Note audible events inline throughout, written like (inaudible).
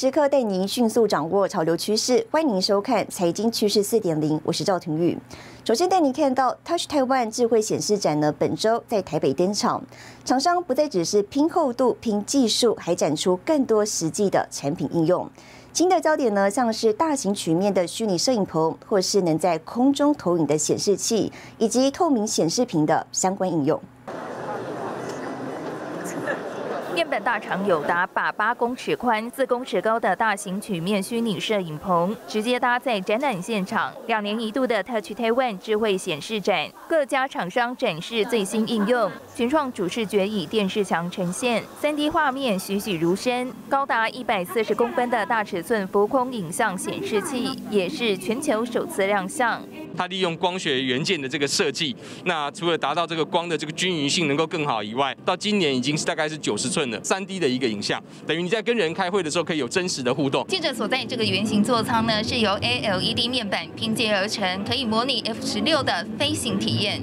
时刻带您迅速掌握潮流趋势，欢迎收看《财经趋势四点零》，我是赵廷玉。首先带您看到 Touch Taiwan 智慧显示展呢，本周在台北登场，厂商不再只是拼厚度、拼技术，还展出更多实际的产品应用。新的焦点呢，像是大型曲面的虚拟摄影棚，或是能在空中投影的显示器，以及透明显示屏的相关应用。面板大厂有达把八公尺宽、四公尺高的大型曲面虚拟摄影棚直接搭在展览现场。两年一度的 Touch Taiwan 智慧显示展，各家厂商展示最新应用。群创主视觉以电视墙呈现三 D 画面，栩栩如生。高达一百四十公分的大尺寸浮空影像显示器，也是全球首次亮相。它利用光学元件的这个设计，那除了达到这个光的这个均匀性能够更好以外，到今年已经是大概是九十寸的三 D 的一个影像，等于你在跟人开会的时候可以有真实的互动。记者所在这个圆形座舱呢，是由 ALED 面板拼接而成，可以模拟 F 十六的飞行体验。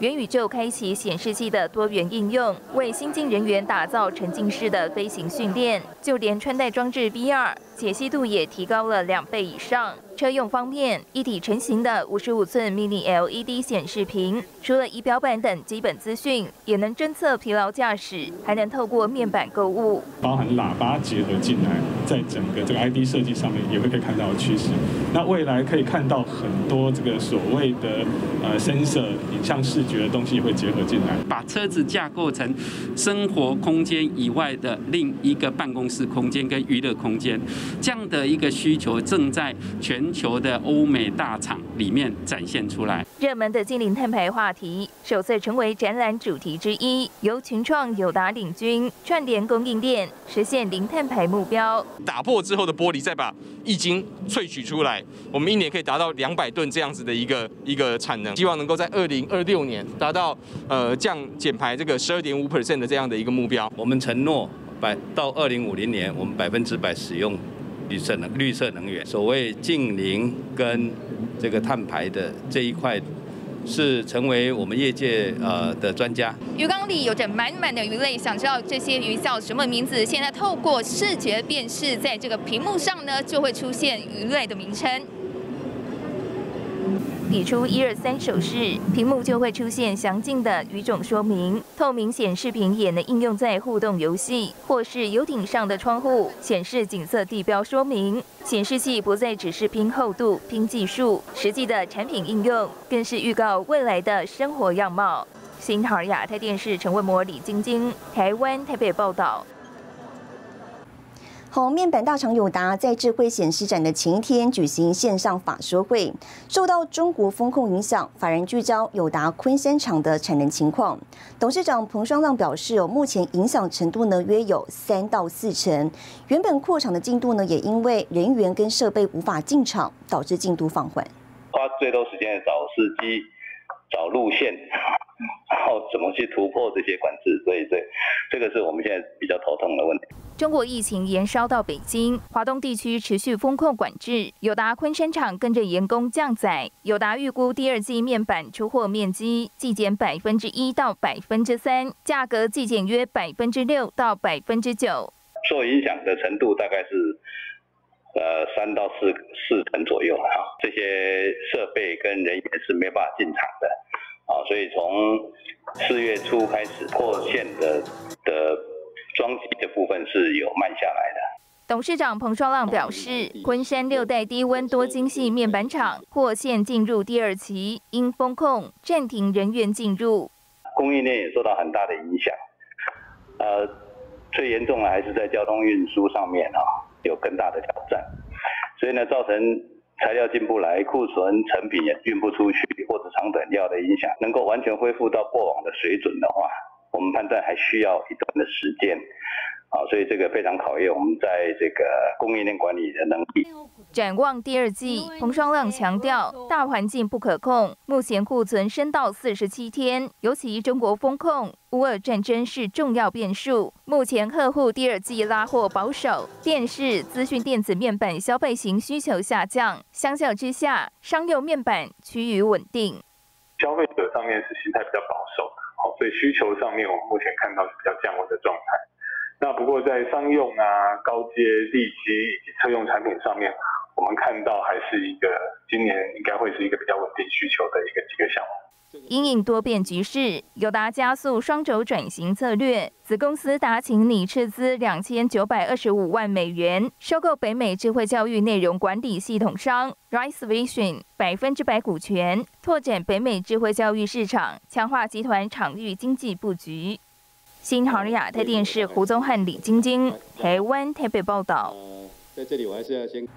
元宇宙开启显示器的多元应用，为新进人员打造沉浸式的飞行训练，就连穿戴装置 VR。解析度也提高了两倍以上。车用方面，一体成型的五十五寸 Mini LED 显示屏，除了仪表板等基本资讯，也能侦测疲劳驾驶，还能透过面板购物。包含喇叭结合进来，在整个这个 ID 设计上面也会可以看到趋势。那未来可以看到很多这个所谓的呃深色影像视觉的东西会结合进来，把车子架构成生活空间以外的另一个办公室空间跟娱乐空间。这样的一个需求正在全球的欧美大厂里面展现出来。热门的精灵碳排话题首次成为展览主题之一，由群创、友达领军，串联供应链，实现零碳排目标。打破之后的玻璃，再把液晶萃取出来，我们一年可以达到两百吨这样子的一个一个产能。希望能够在二零二六年达到呃降减排这个十二点五 percent 的这样的一个目标。我们承诺百到二零五零年，我们百分之百使用。绿色能绿色能源，所谓近零跟这个碳排的这一块，是成为我们业界呃的专家。鱼缸里有着满满的鱼类，想知道这些鱼叫什么名字？现在透过视觉辨识，在这个屏幕上呢，就会出现鱼类的名称。比出一二三手势，屏幕就会出现详尽的语种说明。透明显示屏也能应用在互动游戏，或是游艇上的窗户显示景色地标说明。显示器不再只是拼厚度、拼技术，实际的产品应用更是预告未来的生活样貌。新唐亚太电视陈文模、李晶晶，台湾台北报道。面板大厂友达在智慧显示展的前一天举行线上法说会，受到中国风控影响，法人聚焦友达昆山厂的产能情况。董事长彭双浪表示，哦，目前影响程度呢约有三到四成。原本扩厂的进度呢，也因为人员跟设备无法进场，导致进度放缓。花最多时间找司机、找路线。然 (laughs) 后怎么去突破这些管制？所以这这个是我们现在比较头痛的问题。中国疫情延烧到北京，华东地区持续封控管制，友达昆山厂跟着员工降载。友达预估第二季面板出货面积季减百分之一到百分之三，价格季减约百分之六到百分之九。受影响的程度大概是呃三到四四成左右哈，这些设备跟人员是没办法进场的。啊，所以从四月初开始破线的的装机的部分是有慢下来的。董事长彭双浪表示，昆山六代低温多晶细面板厂破线进入第二期，因风控暂停人员进入，供应链也受到很大的影响。呃，最严重的还是在交通运输上面啊，有更大的挑战，所以呢，造成。材料进不来，库存成品也运不出去，或者长短料的影响，能够完全恢复到过往的水准的话，我们判断还需要一段的时间。好，所以这个非常考验我们在这个供应链管理的能力。展望第二季，彭双浪强调，大环境不可控，目前库存升到四十七天，尤其中国风控、乌尔战争是重要变数。目前客户第二季拉货保守，电视、资讯电子面板消费型需求下降，相较之下，商用面板趋于稳定。消费者上面是心态比较保守，好，所以需求上面我们目前看到是比较降温的状态。那不过在商用啊、高阶地基以及车用产品上面，我们看到还是一个今年应该会是一个比较稳定需求的一个几个项目。因应多变局势，友达加速双轴转型策略，子公司达勤拟斥资两千九百二十五万美元收购北美智慧教育内容管理系统商 Rise Vision 百分之百股权，拓展北美智慧教育市场，强化集团场域经济布局。新航亚太电视胡宗汉、李晶晶，台湾台北报道。在这里，我还是要先。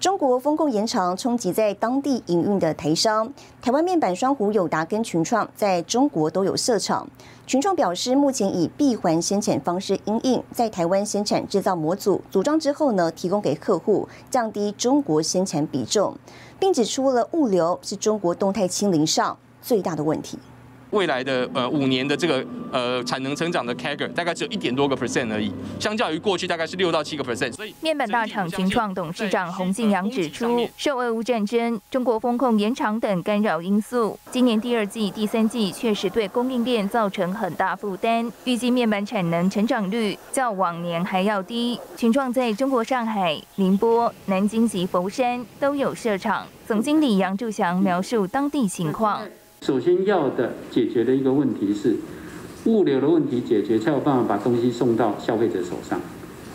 中国封控延长冲击在当地营运的台商，台湾面板双虎友达跟群创在中国都有设厂。群创表示，目前以闭环生产方式因应，在台湾生产制造模组，组装之后呢，提供给客户，降低中国生产比重，并指出了物流是中国动态清零上最大的问题。未来的呃五年的这个呃产能成长的 CAGR 大概只有一点多个 percent 而已，相较于过去大概是六到七个 percent。所以面板大厂群创董事长洪敬阳指出，受俄乌战争、中国风控延长等干扰因素，今年第二季、第三季确实对供应链造成很大负担。预计面板产能成长率较往年还要低。群创在中国上海、宁波、南京及佛山都有设厂。总经理杨柱祥描述当地情况。首先要的解决的一个问题是物流的问题解决，才有办法把东西送到消费者手上。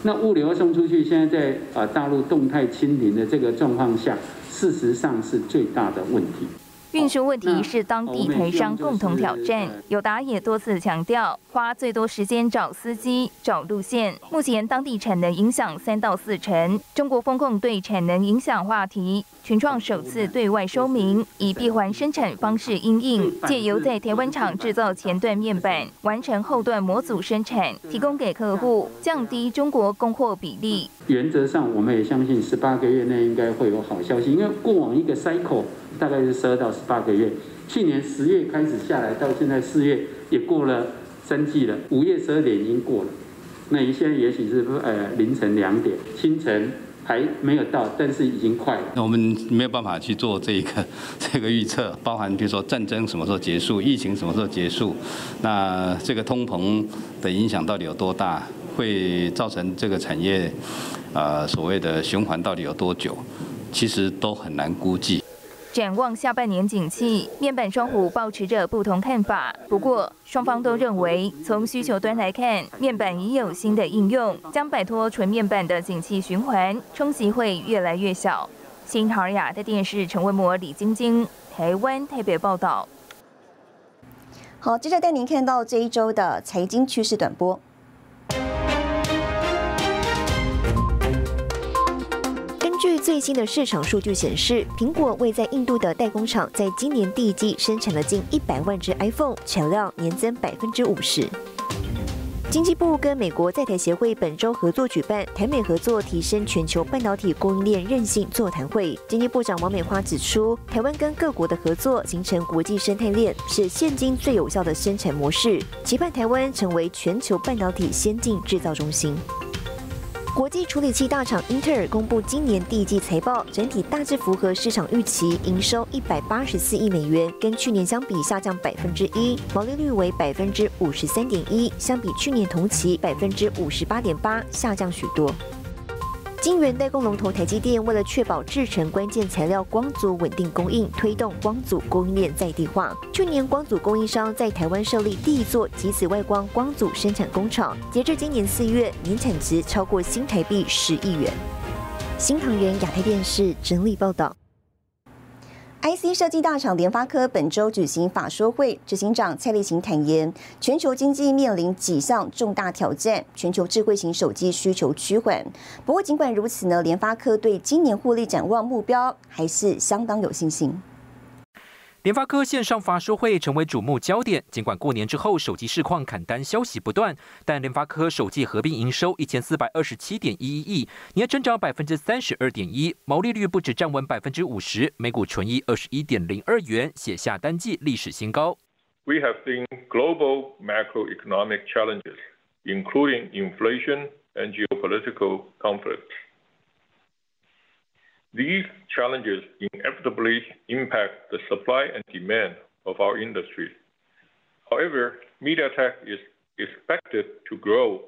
那物流送出去，现在在啊大陆动态清零的这个状况下，事实上是最大的问题。运输问题是当地台商共同挑战，友达也多次强调，花最多时间找司机、找路线。目前当地产能影响三到四成，中国风控对产能影响话题。群创首次对外说明，以闭环生产方式应应，借由在台湾厂制造前段面板，完成后段模组生产，提供给客户，降低中国供货比例。原则上，我们也相信十八个月内应该会有好消息，因为过往一个 cycle 大概是十二到十八个月，去年十月开始下来，到现在四月也过了三季了，五月十二点已经过了，那现在也许是呃凌晨两点，清晨。还没有到，但是已经快了。那我们没有办法去做这个 (laughs) 这个预测，包含比如说战争什么时候结束，疫情什么时候结束，那这个通膨的影响到底有多大，会造成这个产业呃所谓的循环到底有多久，其实都很难估计。展望下半年景气，面板双虎保持着不同看法。不过，双方都认为，从需求端来看，面板已有新的应用，将摆脱纯面板的景气循环，冲击会越来越小。新唐尔雅的电视陈文模、李晶晶，台湾台北报道。好，接着带您看到这一周的财经趋势短波。据最新的市场数据显示，苹果为在印度的代工厂在今年第一季生产了近一百万只 iPhone，产量年增百分之五十。经济部跟美国在台协会本周合作举办台美合作提升全球半导体供应链韧性座谈会。经济部长王美花指出，台湾跟各国的合作形成国际生态链，是现今最有效的生产模式，期盼台湾成为全球半导体先进制造中心。国际处理器大厂英特尔公布今年第一季财报，整体大致符合市场预期，营收一百八十四亿美元，跟去年相比下降百分之一，毛利率为百分之五十三点一，相比去年同期百分之五十八点八下降许多。晶圆代工龙头台积电为了确保制成关键材料光阻稳定供应，推动光阻供应链在地化。去年光阻供应商在台湾设立第一座极紫外光光阻生产工厂，截至今年四月，年产值超过新台币十亿元。新唐人亚太电视整理报道。IC 设计大厂联发科本周举行法说会，执行长蔡立行坦言，全球经济面临几项重大挑战，全球智慧型手机需求趋缓。不过，尽管如此呢，联发科对今年获利展望目标还是相当有信心。联发科线上发说会成为瞩目焦点。尽管过年之后手机市况砍单消息不断，但联发科首季合并营收一千四百二十七点一一亿，年增长百分之三十二点一，毛利率不止站稳百分之五十，每股纯益二十一点零二元，写下单季历史新高。We have seen global macroeconomic challenges, including inflation and geopolitical conflicts. These challenges inevitably impact the supply and demand of our industry. However, MediaTek is expected to grow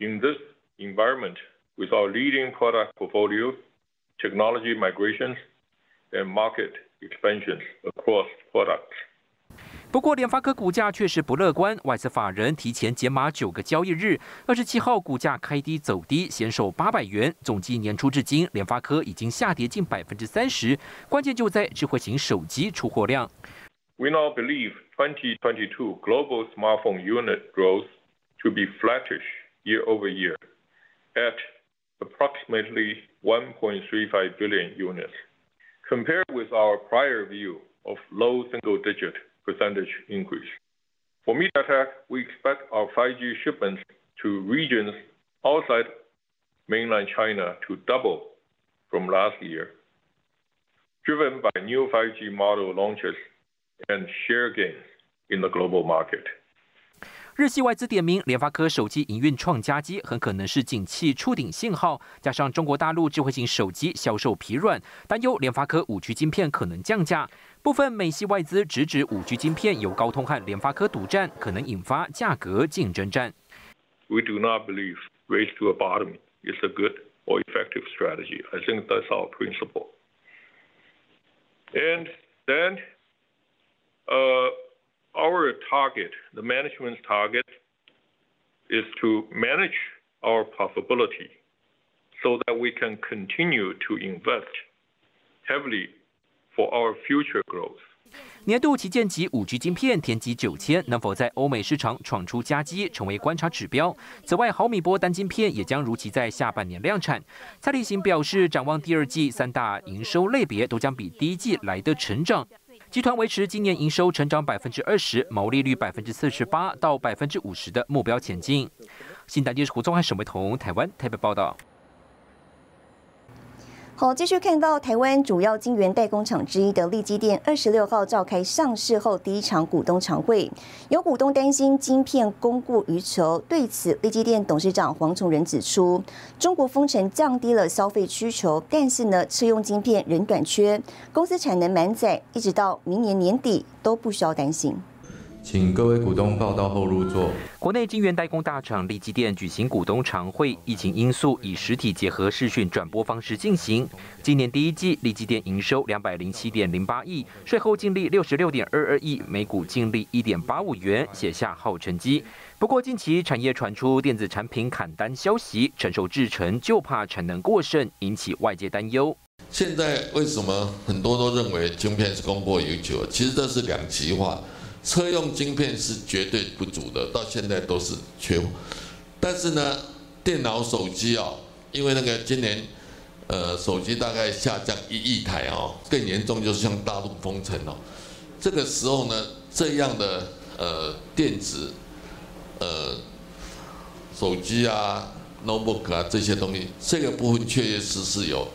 In this environment, with our leading product portfolio, technology migrations, and market expansions across products. 不过，联发科股价确实不乐观，外资法人提前减码九个交易日，二十七号股价开低走低，险守八百元。总计年初至今，联发科已经下跌近百分之三十。关键就在智慧型手机出货量。We now believe 2022 global smartphone unit growth to be flattish year over year at approximately 1.35 billion units, compared with our prior view of low single-digit percentage increase. For MediaTek, we expect our 5G shipments to regions outside mainland China to double from last year, driven by new 5G model launches and share gains in the global market. 日系外资点名，联发科手机营运创佳绩很可能是景气触顶信号，加上中国大陆智慧型手机销售疲软，担忧联发科五 G 晶片可能降价。 部分美系外资直指五 G 晶片由高通和联发科独占，可能引发价格竞争战。We do not believe race to a bottom is a good or effective strategy. I think that's our principle. And then, uh, our target, the management's target, is to manage our profitability so that we can continue to invest heavily for our future growth. 年度旗舰级五 G 晶片天玑九千能否在欧美市场闯出佳绩，成为观察指标。此外，毫米波单晶片也将如期在下半年量产。蔡立行表示，展望第二季三大营收类别都将比第一季来的成长。集团维持今年营收成长百分之二十，毛利率百分之四十八到百分之五十的目标前进。新台电视胡宗汉、沈伟彤，台湾台北报道。好，继续看到台湾主要晶圆代工厂之一的利基电，二十六号召开上市后第一场股东常会，有股东担心晶片供过于求，对此利基电董事长黄崇仁指出，中国封城降低了消费需求，但是呢，车用晶片仍短缺，公司产能满载，一直到明年年底都不需要担心。请各位股东报到后入座。国内晶圆代工大厂立基电举行股东常会，疫情因素以实体结合视讯转播方式进行。今年第一季立基电营收两百零七点零八亿，税后净利六十六点二二亿，每股净利一点八五元，写下好成绩。不过近期产业传出电子产品砍单消息，承受制程就怕产能过剩，引起外界担忧。现在为什么很多都认为晶片是供过于求？其实这是两极化。车用晶片是绝对不足的，到现在都是缺货。但是呢，电脑、手机啊，因为那个今年，呃，手机大概下降一亿台哦，更严重就是像大陆封城哦。这个时候呢，这样的呃电子，呃，手机啊、notebook 啊这些东西，这个部分确确实实有，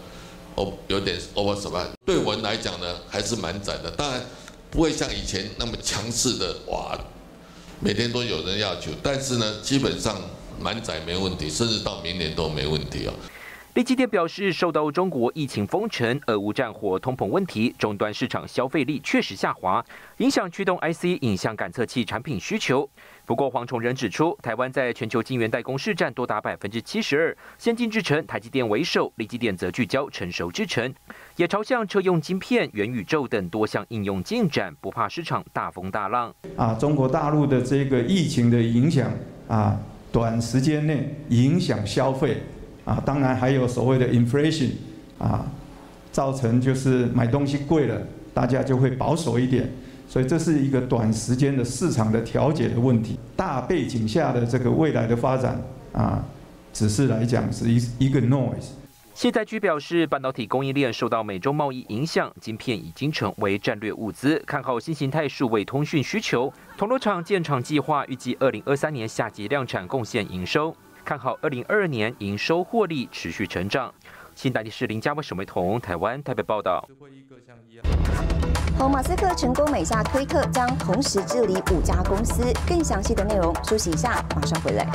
哦，有点 over 什么？对我们来讲呢，还是蛮窄的。当然。不会像以前那么强势的哇，每天都有人要求，但是呢，基本上满载没问题，甚至到明年都没问题哦。立基电表示，受到中国疫情封城、俄乌战火、通膨问题，终端市场消费力确实下滑，影响驱动 IC 影像感测器产品需求。不过，黄崇仁指出，台湾在全球晶圆代工市占多达百分之七十二，先进制程台积电为首，立基电则聚焦成熟制程，也朝向车用晶片、元宇宙等多项应用进展，不怕市场大风大浪。啊，中国大陆的这个疫情的影响啊，短时间内影响消费啊，当然还有所谓的 inflation 啊，造成就是买东西贵了，大家就会保守一点。所以这是一个短时间的市场的调节的问题，大背景下的这个未来的发展啊，只是来讲是一一个 noise。谢在居表示，半导体供应链受到美中贸易影响，晶片已经成为战略物资，看好新形态数位通讯需求。铜锣厂建厂计划预计二零二三年夏季量产，贡献营收，看好二零二二年营收获利持续成长。新大地市林家伟、沈维彤，台湾台北报道。好，马斯克成功买下推特，将同时治理五家公司。更详细的内容，休息一下，马上回来。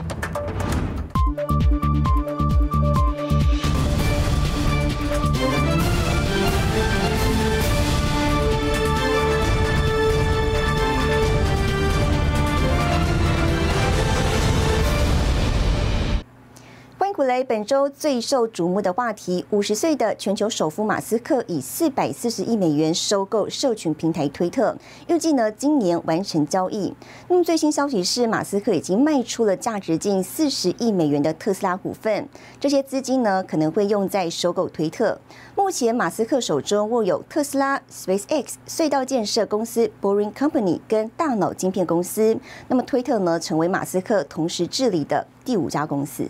本周最受瞩目的话题：五十岁的全球首富马斯克以四百四十亿美元收购社群平台推特，预计呢今年完成交易。那么最新消息是，马斯克已经卖出了价值近四十亿美元的特斯拉股份，这些资金呢可能会用在收购推特。目前马斯克手中握有特斯拉、SpaceX、隧道建设公司 Boring Company 跟大脑晶片公司。那么推特呢成为马斯克同时治理的第五家公司。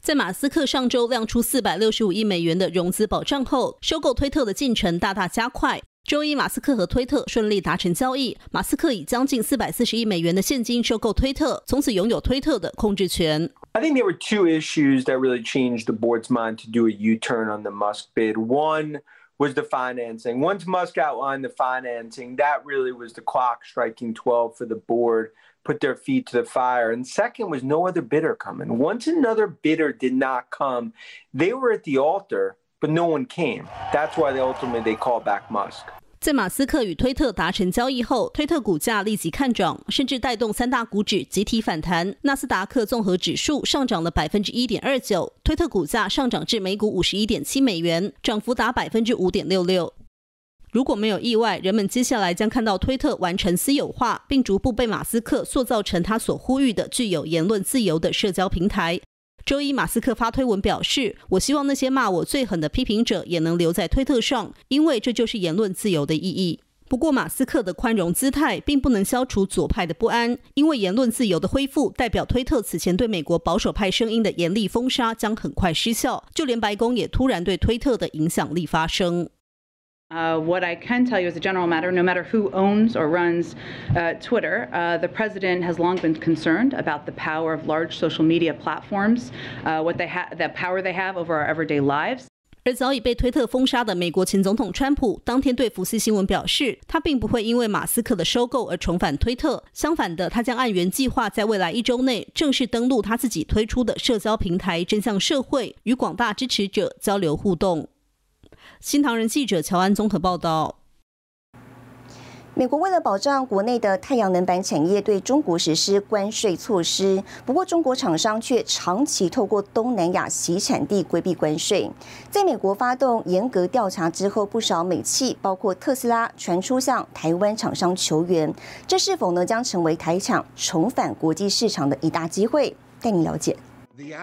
在马斯克上周亮出四百六十五亿美元的融资保障后，收购推特的进程大大加快。周一，马斯克和推特顺利达成交易。马斯克以将近四百四十亿美元的现金收购推特，从此拥有推特的控制权。I think there were two issues that really changed the board's mind to do a U-turn on the Musk bid. One was the financing. Once Musk outlined the financing, that really was the clock striking 12 for the board. Put their feet to the fire. And second was no other bidder coming. Once another bidder did not come, they were at the altar, but no one came. That's why they ultimately they call back Musk. 在马斯克与推特达成交易后，推特股价立即看涨，甚至带动三大股指集体反弹。纳斯达克综合指数上涨了百分之一点二九，推特股价上涨至每股五十一点七美元，涨幅达百分之五点六六。如果没有意外，人们接下来将看到推特完成私有化，并逐步被马斯克塑造成他所呼吁的具有言论自由的社交平台。周一，马斯克发推文表示：“我希望那些骂我最狠的批评者也能留在推特上，因为这就是言论自由的意义。”不过，马斯克的宽容姿态并不能消除左派的不安，因为言论自由的恢复代表推特此前对美国保守派声音的严厉封杀将很快失效。就连白宫也突然对推特的影响力发声。Uh, what I can tell you as a general matter, no matter who owns or runs Twitter, uh, the president has long been concerned about the power of large social media platforms, uh, what they have, the power they have over our everyday lives. 而早已被推特封杀的美国前总统川普，当天对福斯新闻表示，他并不会因为马斯克的收购而重返推特。相反的，他将按原计划在未来一周内正式登陆他自己推出的社交平台“真相社会”，与广大支持者交流互动。新唐人记者乔安综合报道：美国为了保障国内的太阳能板产业，对中国实施关税措施。不过，中国厂商却长期透过东南亚洗产地规避关税。在美国发动严格调查之后，不少美企，包括特斯拉，传出向台湾厂商求援。这是否呢将成为台厂重返国际市场的一大机会？带你了解。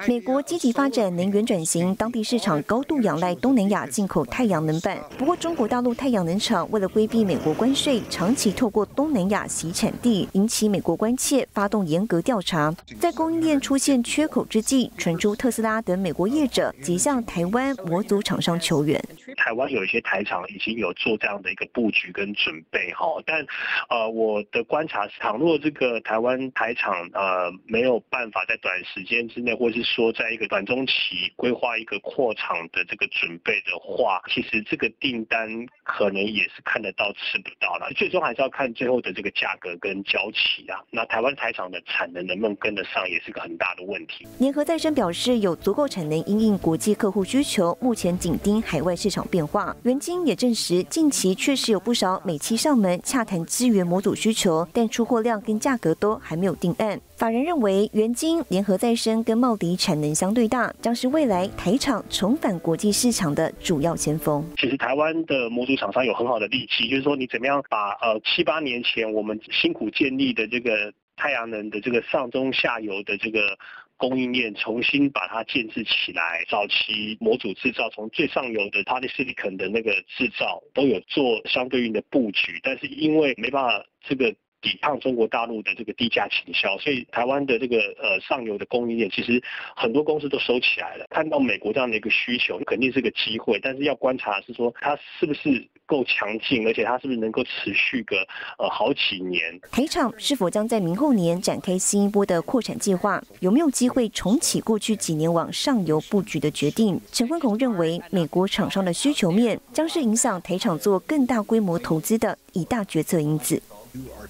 美国积极发展能源转型，当地市场高度仰赖东南亚进口太阳能板。不过，中国大陆太阳能厂为了规避美国关税，长期透过东南亚洗产地，引起美国关切，发动严格调查。在供应链出现缺口之际，传出特斯拉等美国业者即向台湾模组厂商求援。台湾有一些台厂已经有做这样的一个布局跟准备哈，但呃，我的观察是，倘若这个台湾台厂呃没有办法在短时间之内或是说，在一个短中期规划一个扩厂的这个准备的话，其实这个订单可能也是看得到吃不到了。最终还是要看最后的这个价格跟交期啊。那台湾台厂的产能能不能跟得上，也是个很大的问题。联合再生表示有足够产能应应国际客户需求，目前紧盯海外市场变化。元晶也证实，近期确实有不少美企上门洽谈支援模组需求，但出货量跟价格都还没有定案。法人认为，元晶、联合再生跟茂迪产能相对大，将是未来台厂重返国际市场的主要先锋。其实台湾的模组厂商有很好的利器，就是说你怎么样把呃七八年前我们辛苦建立的这个太阳能的这个上中下游的这个供应链重新把它建制起来。早期模组制造从最上游的 polysilicon 的那个制造都有做相对应的布局，但是因为没办法这个。抵抗中国大陆的这个低价倾销，所以台湾的这个呃上游的供应链，其实很多公司都收起来了。看到美国这样的一个需求，肯定是个机会，但是要观察是说它是不是够强劲，而且它是不是能够持续个呃好几年。台厂是否将在明后年展开新一波的扩产计划？有没有机会重启过去几年往上游布局的决定？陈坤宏认为，美国厂商的需求面将是影响台厂做更大规模投资的一大决策因子。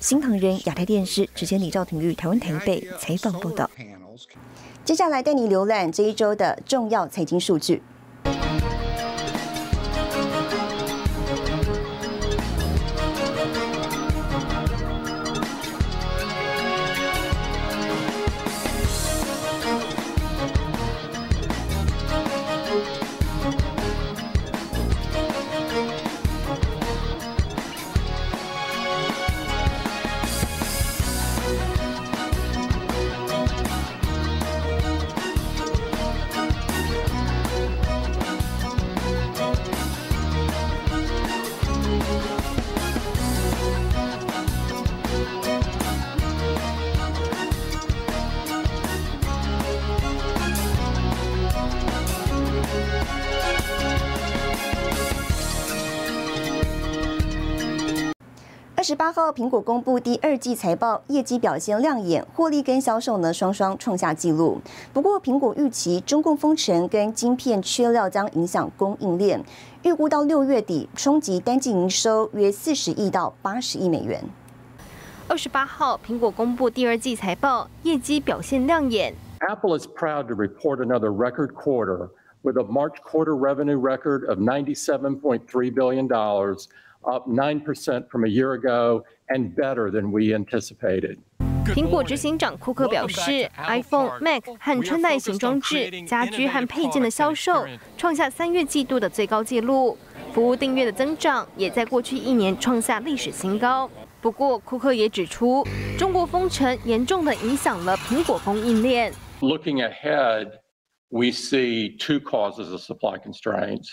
新唐人亚太电视直接李兆廷于台湾台北采访报道。接下来带你浏览这一周的重要财经数据。十八号，苹果公布第二季财报，业绩表现亮眼，获利跟销售呢双双创下纪录。不过，苹果预期中共封城跟晶片缺料将影响供应链，预估到六月底冲击单季营收约四十亿到八十亿美元。二十八号，苹果公布第二季财报，业绩表现亮眼。Apple is proud to report another record quarter with a March quarter revenue record of ninety-seven point three billion up 9% from a year ago and better than we anticipated. 苹果执行长库克表示，iPhone、Mac 和穿戴型装置、家居和配件的销售创下三月季度的最高纪录，服务订阅的增长也在过去一年创下历史新高。不过，库克也指出，中国封城严重的影响了苹果供应链。Looking ahead, we see two causes of supply constraints.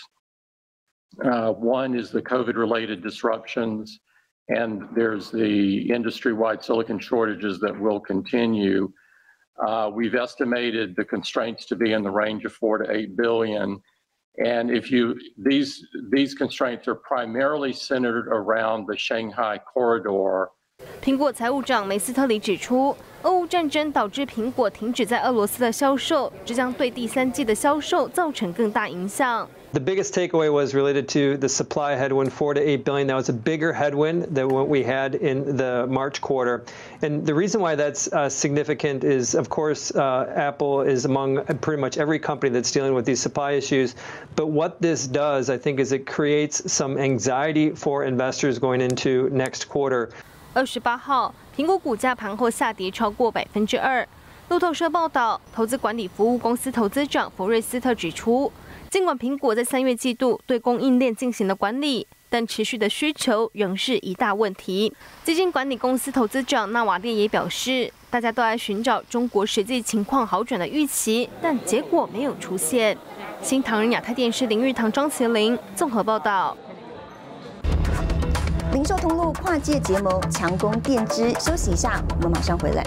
Uh, one is the COVID related disruptions, and there's the industry wide silicon shortages that will continue. Uh, we've estimated the constraints to be in the range of four to eight billion. And if you these these constraints are primarily centered around the Shanghai corridor. 苹果财务长梅斯特里指出，俄乌战争导致苹果停止在俄罗斯的销售，这将对第三季的销售造成更大影响。 The biggest takeaway was related to the supply headwind, four to eight billion. That was a bigger headwind than what we had in the March quarter. And the reason why that's uh, significant is, of course, uh, Apple is among pretty much every company that's dealing with these supply issues. But what this does, I think, is it creates some anxiety for investors going into next quarter. 二十八号，苹果股价盘后下跌超过百分之二。路透社报道，投资管理服务公司投资长弗瑞斯特指出。 尽管苹果在三月季度对供应链进行了管理，但持续的需求仍是一大问题。基金管理公司投资长纳瓦列也表示，大家都在寻找中国实际情况好转的预期，但结果没有出现。新唐人亚太电视林玉堂、张麒麟综合报道。零售通路跨界结盟，强攻电支。休息一下，我们马上回来。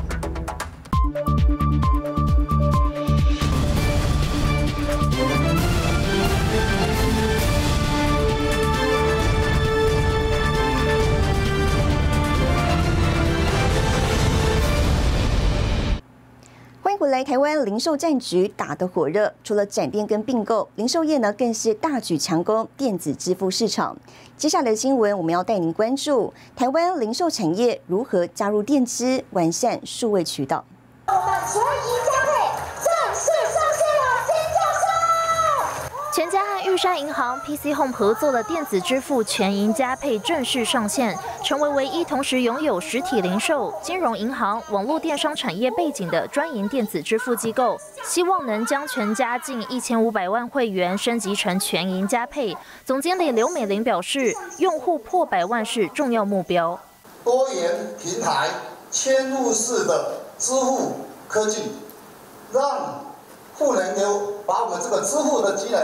回来，台湾零售战局打得火热，除了展店跟并购，零售业呢更是大举强攻电子支付市场。接下来的新闻，我们要带您关注台湾零售产业如何加入电支，完善数位渠道。我们全赢家玉山银行 PC Home 合作的电子支付全银加配正式上线。成为唯一同时拥有实体零售、金融银行、网络电商产业背景的专营电子支付机构，希望能将全家近一千五百万会员升级成全银加配。总经理刘美玲表示，用户破百万是重要目标。多元平台、嵌入式的支付科技，让赋能给把我们这个支付的机能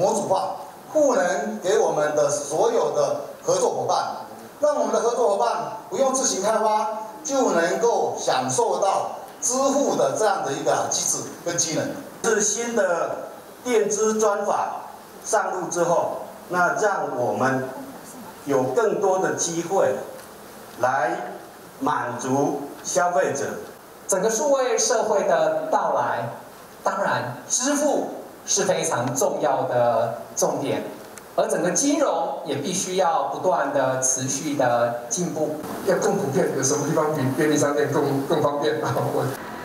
模组化，赋能给我们的所有的合作伙伴。让我们的合作伙伴不用自行开发，就能够享受到支付的这样的一个机制跟技能。是新的电资专法上路之后，那让我们有更多的机会来满足消费者。整个数位社会的到来，当然支付是非常重要的重点。而整个金融也必须要不断的持续的进步，要更普遍。有什么地方比便利商店更更方便？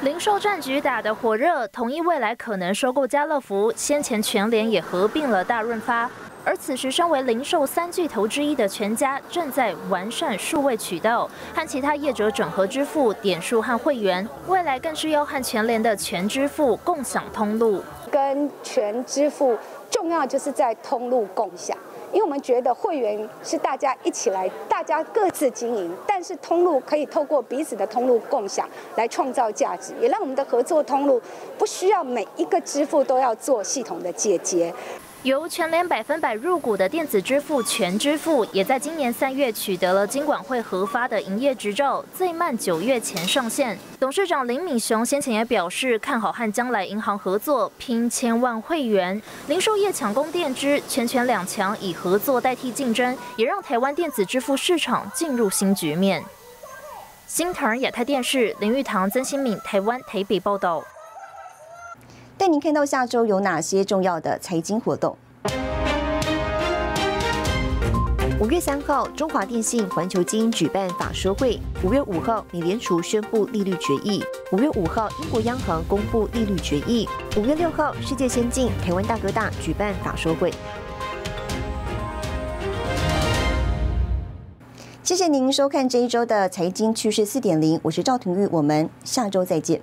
零售战局打得火热，统一未来可能收购家乐福，先前全联也合并了大润发。而此时身为零售三巨头之一的全家，正在完善数位渠道，和其他业者整合支付点数和会员，未来更是要和全联的全支付共享通路，跟全支付。重要就是在通路共享，因为我们觉得会员是大家一起来，大家各自经营，但是通路可以透过彼此的通路共享来创造价值，也让我们的合作通路不需要每一个支付都要做系统的解决。由全联百分百入股的电子支付全支付，也在今年三月取得了金管会核发的营业执照，最慢九月前上线。董事长林敏雄先前也表示，看好和将来银行合作，拼千万会员。零售业抢攻电支，全权两强以合作代替竞争，也让台湾电子支付市场进入新局面。新唐亚太电视林玉堂、曾新敏，台湾台北报道。带您看到下周有哪些重要的财经活动。五月三号，中华电信、环球金举办法说会；五月五号，美联储宣布利率决议；五月五号，英国央行公布利率决议；五月六号，世界先进、台湾大哥大举办法说会。谢谢您收看这一周的财经趋势四点零，我是赵廷玉，我们下周再见。